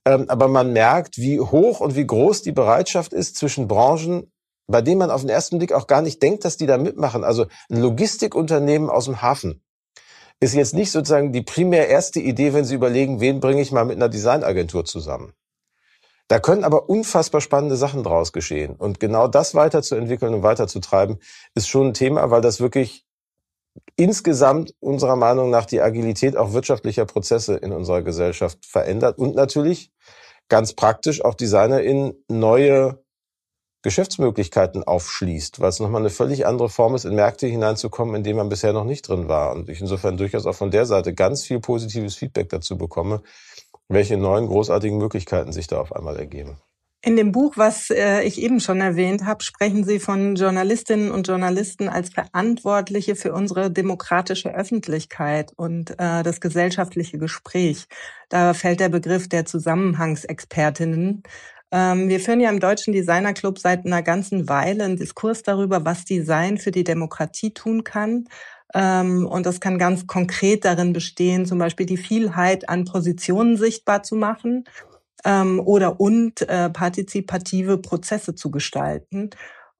Ähm, aber man merkt, wie hoch und wie groß die Bereitschaft ist, zwischen Branchen bei dem man auf den ersten Blick auch gar nicht denkt, dass die da mitmachen. Also ein Logistikunternehmen aus dem Hafen ist jetzt nicht sozusagen die primär erste Idee, wenn Sie überlegen, wen bringe ich mal mit einer Designagentur zusammen. Da können aber unfassbar spannende Sachen draus geschehen. Und genau das weiterzuentwickeln und weiterzutreiben, ist schon ein Thema, weil das wirklich insgesamt unserer Meinung nach die Agilität auch wirtschaftlicher Prozesse in unserer Gesellschaft verändert und natürlich ganz praktisch auch Designer in neue Geschäftsmöglichkeiten aufschließt, weil es nochmal eine völlig andere Form ist, in Märkte hineinzukommen, in denen man bisher noch nicht drin war. Und ich insofern durchaus auch von der Seite ganz viel positives Feedback dazu bekomme, welche neuen großartigen Möglichkeiten sich da auf einmal ergeben. In dem Buch, was äh, ich eben schon erwähnt habe, sprechen Sie von Journalistinnen und Journalisten als Verantwortliche für unsere demokratische Öffentlichkeit und äh, das gesellschaftliche Gespräch. Da fällt der Begriff der Zusammenhangsexpertinnen ähm, wir führen ja im Deutschen Designerclub seit einer ganzen Weile einen Diskurs darüber, was Design für die Demokratie tun kann. Ähm, und das kann ganz konkret darin bestehen, zum Beispiel die Vielheit an Positionen sichtbar zu machen ähm, oder und äh, partizipative Prozesse zu gestalten.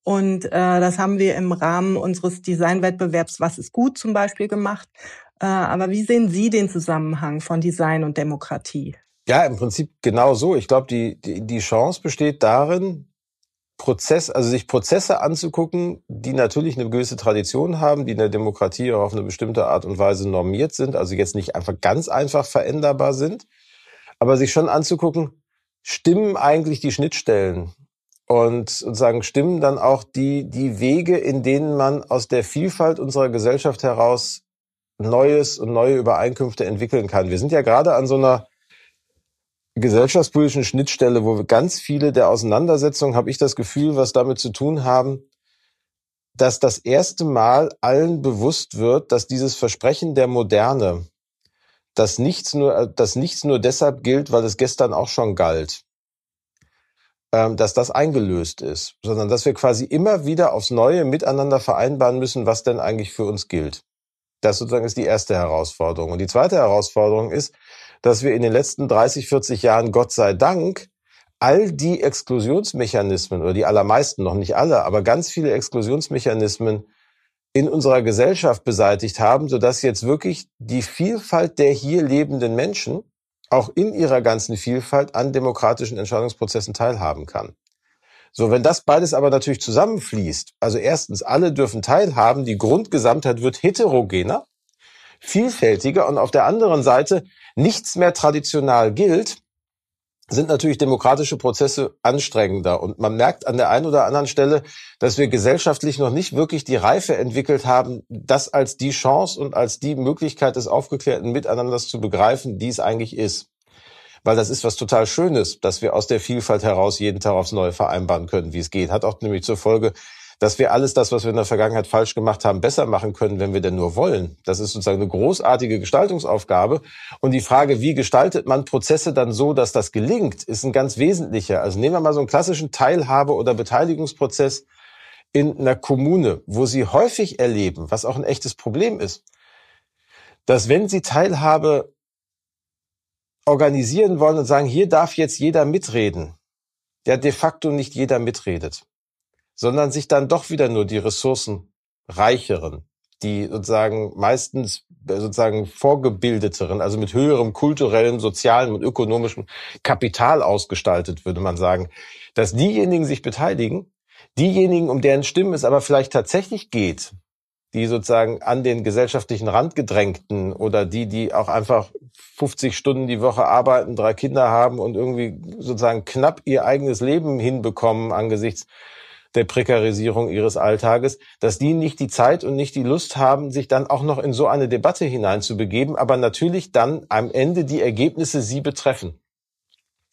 Und äh, das haben wir im Rahmen unseres Designwettbewerbs Was ist gut zum Beispiel gemacht. Äh, aber wie sehen Sie den Zusammenhang von Design und Demokratie? Ja, im Prinzip genau so. Ich glaube, die, die, die Chance besteht darin, Prozess, also sich Prozesse anzugucken, die natürlich eine gewisse Tradition haben, die in der Demokratie auch auf eine bestimmte Art und Weise normiert sind, also jetzt nicht einfach ganz einfach veränderbar sind, aber sich schon anzugucken, stimmen eigentlich die Schnittstellen und sozusagen stimmen dann auch die, die Wege, in denen man aus der Vielfalt unserer Gesellschaft heraus Neues und neue Übereinkünfte entwickeln kann. Wir sind ja gerade an so einer gesellschaftspolitischen Schnittstelle, wo ganz viele der Auseinandersetzungen, habe ich das Gefühl, was damit zu tun haben, dass das erste Mal allen bewusst wird, dass dieses Versprechen der Moderne, dass nichts nur, dass nichts nur deshalb gilt, weil es gestern auch schon galt, ähm, dass das eingelöst ist, sondern dass wir quasi immer wieder aufs Neue miteinander vereinbaren müssen, was denn eigentlich für uns gilt. Das sozusagen ist die erste Herausforderung. Und die zweite Herausforderung ist, dass wir in den letzten 30, 40 Jahren, Gott sei Dank, all die Exklusionsmechanismen oder die allermeisten, noch nicht alle, aber ganz viele Exklusionsmechanismen in unserer Gesellschaft beseitigt haben, sodass jetzt wirklich die Vielfalt der hier lebenden Menschen auch in ihrer ganzen Vielfalt an demokratischen Entscheidungsprozessen teilhaben kann. So, wenn das beides aber natürlich zusammenfließt, also erstens, alle dürfen teilhaben, die Grundgesamtheit wird heterogener, vielfältiger und auf der anderen Seite nichts mehr traditional gilt, sind natürlich demokratische Prozesse anstrengender. Und man merkt an der einen oder anderen Stelle, dass wir gesellschaftlich noch nicht wirklich die Reife entwickelt haben, das als die Chance und als die Möglichkeit des aufgeklärten Miteinanders zu begreifen, die es eigentlich ist. Weil das ist was total Schönes, dass wir aus der Vielfalt heraus jeden Tag aufs Neue vereinbaren können, wie es geht. Hat auch nämlich zur Folge, dass wir alles das, was wir in der Vergangenheit falsch gemacht haben, besser machen können, wenn wir denn nur wollen. Das ist sozusagen eine großartige Gestaltungsaufgabe. Und die Frage, wie gestaltet man Prozesse dann so, dass das gelingt, ist ein ganz wesentlicher. Also nehmen wir mal so einen klassischen Teilhabe- oder Beteiligungsprozess in einer Kommune, wo Sie häufig erleben, was auch ein echtes Problem ist, dass wenn Sie Teilhabe organisieren wollen und sagen, hier darf jetzt jeder mitreden, der de facto nicht jeder mitredet sondern sich dann doch wieder nur die Ressourcen reicheren, die sozusagen meistens äh, sozusagen vorgebildeteren, also mit höherem kulturellen, sozialen und ökonomischem Kapital ausgestaltet, würde man sagen, dass diejenigen sich beteiligen, diejenigen, um deren Stimmen es aber vielleicht tatsächlich geht, die sozusagen an den gesellschaftlichen Rand gedrängten oder die, die auch einfach 50 Stunden die Woche arbeiten, drei Kinder haben und irgendwie sozusagen knapp ihr eigenes Leben hinbekommen angesichts der Prekarisierung ihres Alltages, dass die nicht die Zeit und nicht die Lust haben, sich dann auch noch in so eine Debatte hineinzubegeben, aber natürlich dann am Ende die Ergebnisse sie betreffen.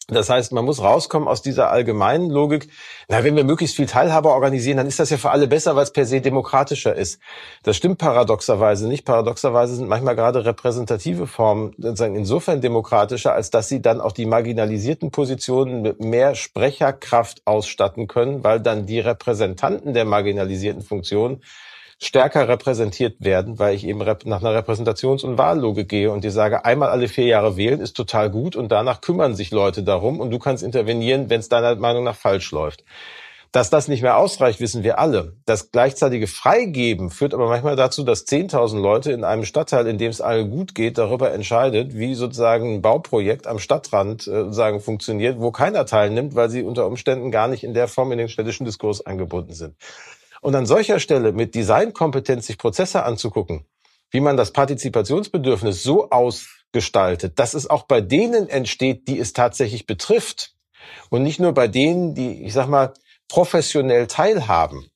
Das heißt, man muss rauskommen aus dieser allgemeinen Logik. Na, wenn wir möglichst viel Teilhabe organisieren, dann ist das ja für alle besser, weil es per se demokratischer ist. Das stimmt paradoxerweise nicht. Paradoxerweise sind manchmal gerade repräsentative Formen sozusagen insofern demokratischer, als dass sie dann auch die marginalisierten Positionen mit mehr Sprecherkraft ausstatten können, weil dann die Repräsentanten der marginalisierten Funktionen stärker repräsentiert werden, weil ich eben nach einer Repräsentations- und Wahllogik gehe und dir sage, einmal alle vier Jahre wählen ist total gut und danach kümmern sich Leute darum und du kannst intervenieren, wenn es deiner Meinung nach falsch läuft. Dass das nicht mehr ausreicht, wissen wir alle. Das gleichzeitige Freigeben führt aber manchmal dazu, dass 10.000 Leute in einem Stadtteil, in dem es allen gut geht, darüber entscheidet, wie sozusagen ein Bauprojekt am Stadtrand äh, sozusagen funktioniert, wo keiner teilnimmt, weil sie unter Umständen gar nicht in der Form in den städtischen Diskurs eingebunden sind. Und an solcher Stelle mit Designkompetenz sich Prozesse anzugucken, wie man das Partizipationsbedürfnis so ausgestaltet, dass es auch bei denen entsteht, die es tatsächlich betrifft. Und nicht nur bei denen, die, ich sag mal, professionell teilhaben,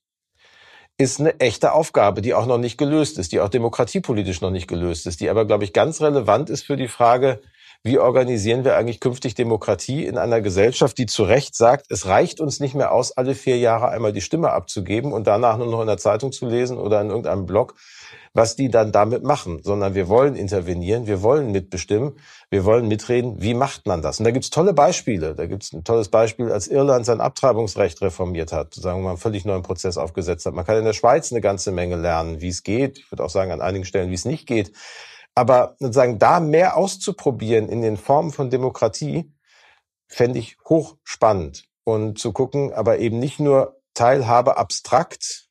ist eine echte Aufgabe, die auch noch nicht gelöst ist, die auch demokratiepolitisch noch nicht gelöst ist, die aber, glaube ich, ganz relevant ist für die Frage, wie organisieren wir eigentlich künftig Demokratie in einer Gesellschaft, die zu Recht sagt, es reicht uns nicht mehr aus, alle vier Jahre einmal die Stimme abzugeben und danach nur noch in der Zeitung zu lesen oder in irgendeinem Blog, was die dann damit machen, sondern wir wollen intervenieren, wir wollen mitbestimmen, wir wollen mitreden, wie macht man das? Und da gibt's tolle Beispiele. Da gibt's ein tolles Beispiel, als Irland sein Abtreibungsrecht reformiert hat, sagen wir mal einen völlig neuen Prozess aufgesetzt hat. Man kann in der Schweiz eine ganze Menge lernen, wie es geht. Ich würde auch sagen, an einigen Stellen, wie es nicht geht. Aber sozusagen da mehr auszuprobieren in den Formen von Demokratie, fände ich hochspannend. Und zu gucken, aber eben nicht nur Teilhabe abstrakt,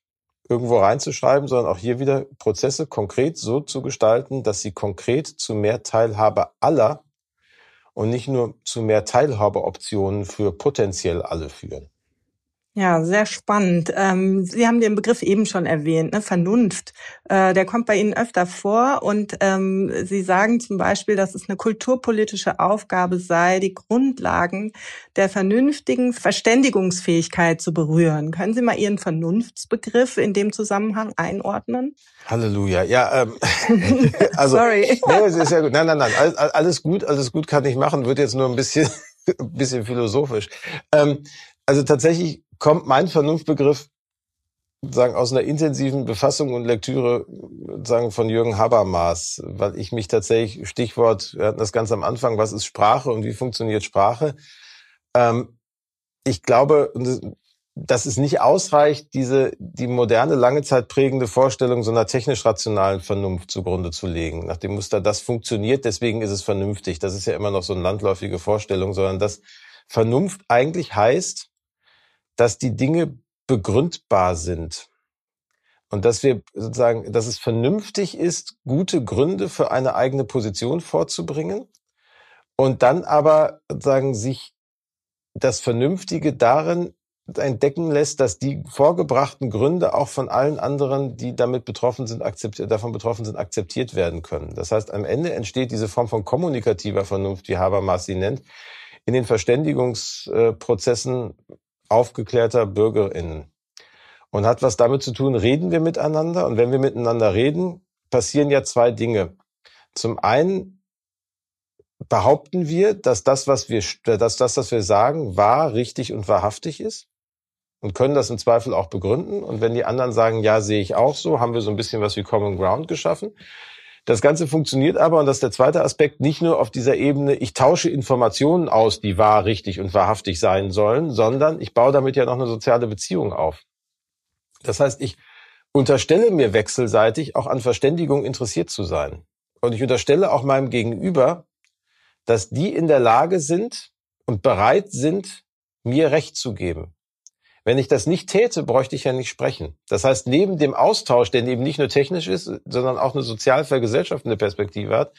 irgendwo reinzuschreiben, sondern auch hier wieder Prozesse konkret so zu gestalten, dass sie konkret zu mehr Teilhabe aller und nicht nur zu mehr Teilhabeoptionen für potenziell alle führen. Ja, sehr spannend. Ähm, Sie haben den Begriff eben schon erwähnt, ne? Vernunft. Äh, der kommt bei Ihnen öfter vor und ähm, Sie sagen zum Beispiel, dass es eine kulturpolitische Aufgabe sei, die Grundlagen der vernünftigen Verständigungsfähigkeit zu berühren. Können Sie mal Ihren Vernunftsbegriff in dem Zusammenhang einordnen? Halleluja. Ja, ähm, also Sorry. Nee, es ist ja gut. Nein, nein, nein. Alles, alles gut, alles gut kann ich machen. Wird jetzt nur ein bisschen, ein bisschen philosophisch. Ähm, also tatsächlich kommt mein Vernunftbegriff sagen aus einer intensiven Befassung und Lektüre sagen von Jürgen Habermas, weil ich mich tatsächlich Stichwort, wir hatten das ganz am Anfang, was ist Sprache und wie funktioniert Sprache? Ähm, ich glaube, dass es nicht ausreicht, diese die moderne lange Zeit prägende Vorstellung so einer technisch rationalen Vernunft zugrunde zu legen, nach dem Muster, das funktioniert, deswegen ist es vernünftig. Das ist ja immer noch so eine landläufige Vorstellung, sondern dass Vernunft eigentlich heißt, dass die Dinge begründbar sind. Und dass wir sozusagen, dass es vernünftig ist, gute Gründe für eine eigene Position vorzubringen und dann aber sozusagen sich das Vernünftige darin entdecken lässt, dass die vorgebrachten Gründe auch von allen anderen, die damit betroffen sind, akzeptiert, davon betroffen sind, akzeptiert werden können. Das heißt, am Ende entsteht diese Form von kommunikativer Vernunft, wie Habermas sie nennt, in den Verständigungsprozessen aufgeklärter BürgerInnen. Und hat was damit zu tun, reden wir miteinander. Und wenn wir miteinander reden, passieren ja zwei Dinge. Zum einen behaupten wir, dass das, was wir, dass das, was wir sagen, wahr, richtig und wahrhaftig ist. Und können das im Zweifel auch begründen. Und wenn die anderen sagen, ja, sehe ich auch so, haben wir so ein bisschen was wie Common Ground geschaffen. Das Ganze funktioniert aber, und das ist der zweite Aspekt, nicht nur auf dieser Ebene, ich tausche Informationen aus, die wahr, richtig und wahrhaftig sein sollen, sondern ich baue damit ja noch eine soziale Beziehung auf. Das heißt, ich unterstelle mir wechselseitig auch an Verständigung interessiert zu sein. Und ich unterstelle auch meinem Gegenüber, dass die in der Lage sind und bereit sind, mir Recht zu geben. Wenn ich das nicht täte, bräuchte ich ja nicht sprechen. Das heißt, neben dem Austausch, der eben nicht nur technisch ist, sondern auch eine sozial vergesellschaftende Perspektive hat,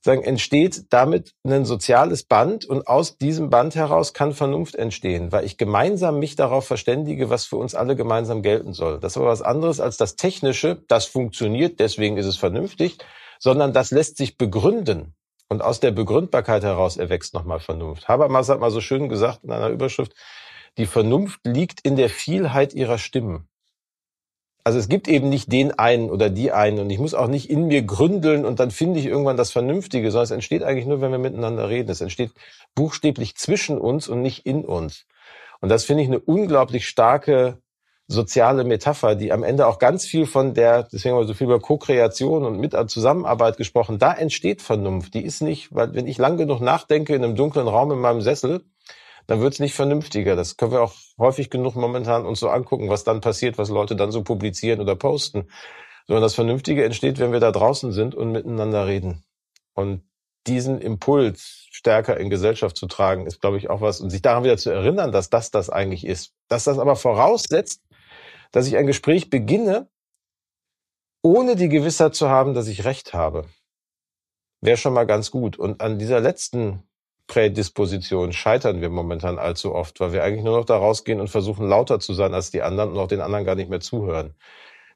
sagen, entsteht damit ein soziales Band und aus diesem Band heraus kann Vernunft entstehen, weil ich gemeinsam mich darauf verständige, was für uns alle gemeinsam gelten soll. Das ist aber was anderes als das Technische, das funktioniert, deswegen ist es vernünftig, sondern das lässt sich begründen. Und aus der Begründbarkeit heraus erwächst nochmal Vernunft. Habermas hat mal so schön gesagt in einer Überschrift, die Vernunft liegt in der Vielheit ihrer Stimmen. Also es gibt eben nicht den einen oder die einen und ich muss auch nicht in mir gründeln und dann finde ich irgendwann das Vernünftige, sondern es entsteht eigentlich nur, wenn wir miteinander reden. Es entsteht buchstäblich zwischen uns und nicht in uns. Und das finde ich eine unglaublich starke soziale Metapher, die am Ende auch ganz viel von der, deswegen haben wir so viel über Co-Kreation und mit Zusammenarbeit gesprochen, da entsteht Vernunft. Die ist nicht, weil wenn ich lang genug nachdenke in einem dunklen Raum in meinem Sessel, dann wird es nicht vernünftiger. Das können wir auch häufig genug momentan uns so angucken, was dann passiert, was Leute dann so publizieren oder posten. Sondern das Vernünftige entsteht, wenn wir da draußen sind und miteinander reden. Und diesen Impuls stärker in Gesellschaft zu tragen, ist, glaube ich, auch was. Und sich daran wieder zu erinnern, dass das das eigentlich ist. Dass das aber voraussetzt, dass ich ein Gespräch beginne, ohne die Gewissheit zu haben, dass ich Recht habe. Wäre schon mal ganz gut. Und an dieser letzten Prädisposition scheitern wir momentan allzu oft, weil wir eigentlich nur noch da rausgehen und versuchen lauter zu sein als die anderen und auch den anderen gar nicht mehr zuhören.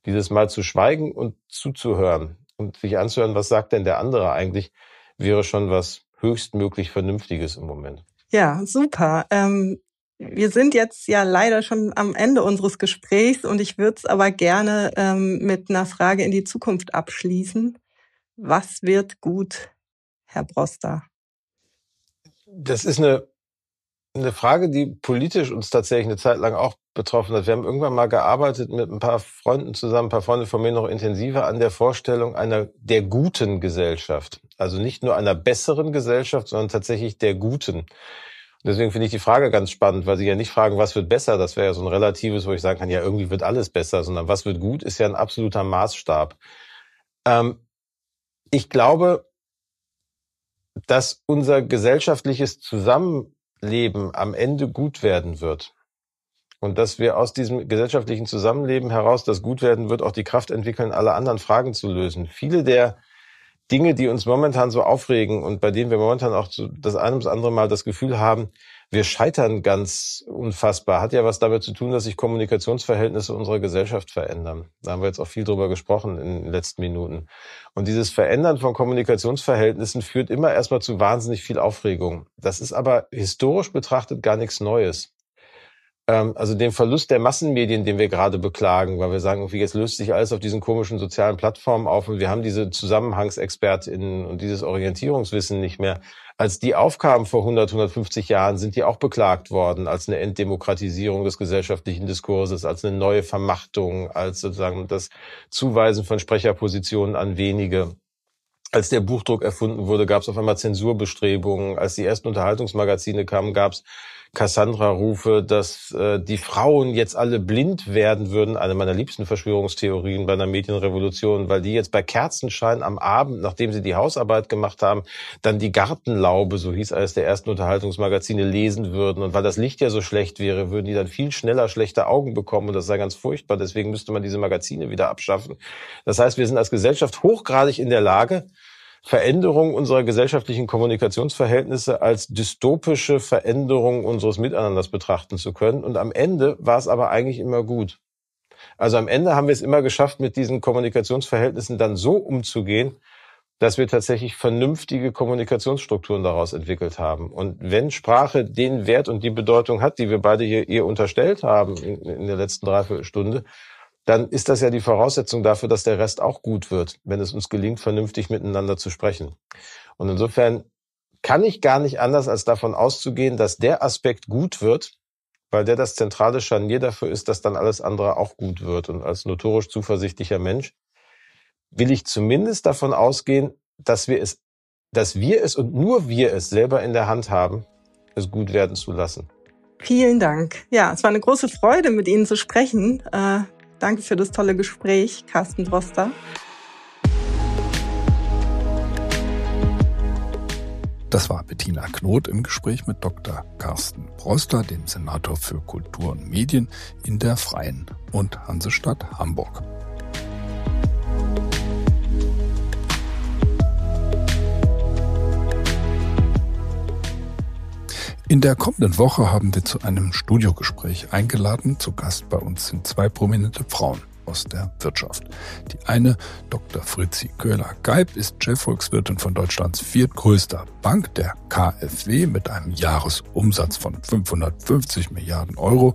Dieses Mal zu schweigen und zuzuhören und sich anzuhören, was sagt denn der andere eigentlich, wäre schon was höchstmöglich Vernünftiges im Moment. Ja, super. Ähm wir sind jetzt ja leider schon am Ende unseres Gesprächs und ich würde es aber gerne ähm, mit einer Frage in die Zukunft abschließen. Was wird gut, Herr Broster? Das ist eine eine Frage, die politisch uns tatsächlich eine Zeit lang auch betroffen hat. Wir haben irgendwann mal gearbeitet mit ein paar Freunden zusammen, ein paar Freunde von mir noch intensiver an der Vorstellung einer der guten Gesellschaft. Also nicht nur einer besseren Gesellschaft, sondern tatsächlich der guten. Und deswegen finde ich die Frage ganz spannend, weil Sie ja nicht fragen, was wird besser, das wäre ja so ein relatives, wo ich sagen kann, ja, irgendwie wird alles besser, sondern was wird gut, ist ja ein absoluter Maßstab. Ähm, ich glaube, dass unser gesellschaftliches Zusammenleben am Ende gut werden wird. Und dass wir aus diesem gesellschaftlichen Zusammenleben heraus, das gut werden wird, auch die Kraft entwickeln, alle anderen Fragen zu lösen. Viele der Dinge, die uns momentan so aufregen und bei denen wir momentan auch das eine oder andere Mal das Gefühl haben, wir scheitern ganz unfassbar. Hat ja was damit zu tun, dass sich Kommunikationsverhältnisse unserer Gesellschaft verändern. Da haben wir jetzt auch viel drüber gesprochen in den letzten Minuten. Und dieses Verändern von Kommunikationsverhältnissen führt immer erstmal zu wahnsinnig viel Aufregung. Das ist aber historisch betrachtet gar nichts Neues. Ähm, also den Verlust der Massenmedien, den wir gerade beklagen, weil wir sagen, okay, jetzt löst sich alles auf diesen komischen sozialen Plattformen auf und wir haben diese ZusammenhangsexpertInnen und dieses Orientierungswissen nicht mehr. Als die aufkamen vor 100, 150 Jahren, sind die auch beklagt worden als eine Entdemokratisierung des gesellschaftlichen Diskurses, als eine neue Vermachtung, als sozusagen das Zuweisen von Sprecherpositionen an wenige als der Buchdruck erfunden wurde, gab es auf einmal Zensurbestrebungen. Als die ersten Unterhaltungsmagazine kamen, gab es Cassandra-Rufe, dass äh, die Frauen jetzt alle blind werden würden, eine meiner liebsten Verschwörungstheorien bei einer Medienrevolution, weil die jetzt bei Kerzenschein am Abend, nachdem sie die Hausarbeit gemacht haben, dann die Gartenlaube, so hieß eines der ersten Unterhaltungsmagazine, lesen würden. Und weil das Licht ja so schlecht wäre, würden die dann viel schneller schlechte Augen bekommen und das sei ganz furchtbar. Deswegen müsste man diese Magazine wieder abschaffen. Das heißt, wir sind als Gesellschaft hochgradig in der Lage, Veränderung unserer gesellschaftlichen Kommunikationsverhältnisse als dystopische Veränderung unseres Miteinanders betrachten zu können. Und am Ende war es aber eigentlich immer gut. Also am Ende haben wir es immer geschafft, mit diesen Kommunikationsverhältnissen dann so umzugehen, dass wir tatsächlich vernünftige Kommunikationsstrukturen daraus entwickelt haben. Und wenn Sprache den Wert und die Bedeutung hat, die wir beide hier ihr unterstellt haben in, in der letzten Dreiviertelstunde, dann ist das ja die Voraussetzung dafür, dass der Rest auch gut wird, wenn es uns gelingt, vernünftig miteinander zu sprechen. Und insofern kann ich gar nicht anders, als davon auszugehen, dass der Aspekt gut wird, weil der das zentrale Scharnier dafür ist, dass dann alles andere auch gut wird. Und als notorisch zuversichtlicher Mensch will ich zumindest davon ausgehen, dass wir es, dass wir es und nur wir es selber in der Hand haben, es gut werden zu lassen. Vielen Dank. Ja, es war eine große Freude, mit Ihnen zu sprechen. Danke für das tolle Gespräch, Carsten Droster. Das war Bettina Knoth im Gespräch mit Dr. Carsten Broster, dem Senator für Kultur und Medien in der Freien und Hansestadt Hamburg. In der kommenden Woche haben wir zu einem Studiogespräch eingeladen. Zu Gast bei uns sind zwei prominente Frauen aus der Wirtschaft. Die eine, Dr. Fritzi Köhler-Geib, ist Chefvolkswirtin von Deutschlands viertgrößter Bank, der KfW, mit einem Jahresumsatz von 550 Milliarden Euro.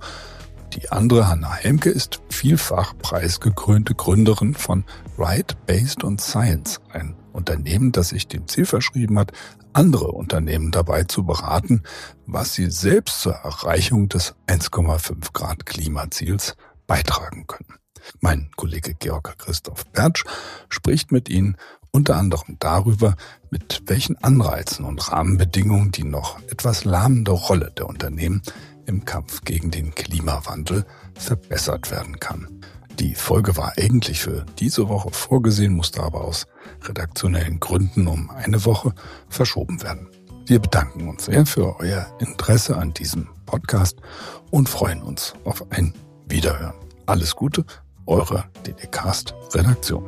Die andere, Hanna Hemke, ist vielfach preisgekrönte Gründerin von Right Based on Science, ein Unternehmen, das sich dem Ziel verschrieben hat, andere Unternehmen dabei zu beraten, was sie selbst zur Erreichung des 1,5 Grad Klimaziels beitragen können. Mein Kollege Georg Christoph Bertsch spricht mit Ihnen unter anderem darüber, mit welchen Anreizen und Rahmenbedingungen die noch etwas lahmende Rolle der Unternehmen im Kampf gegen den Klimawandel verbessert werden kann. Die Folge war eigentlich für diese Woche vorgesehen, musste aber aus redaktionellen Gründen um eine Woche verschoben werden. Wir bedanken uns sehr für euer Interesse an diesem Podcast und freuen uns auf ein Wiederhören. Alles Gute, eure DDcast Redaktion.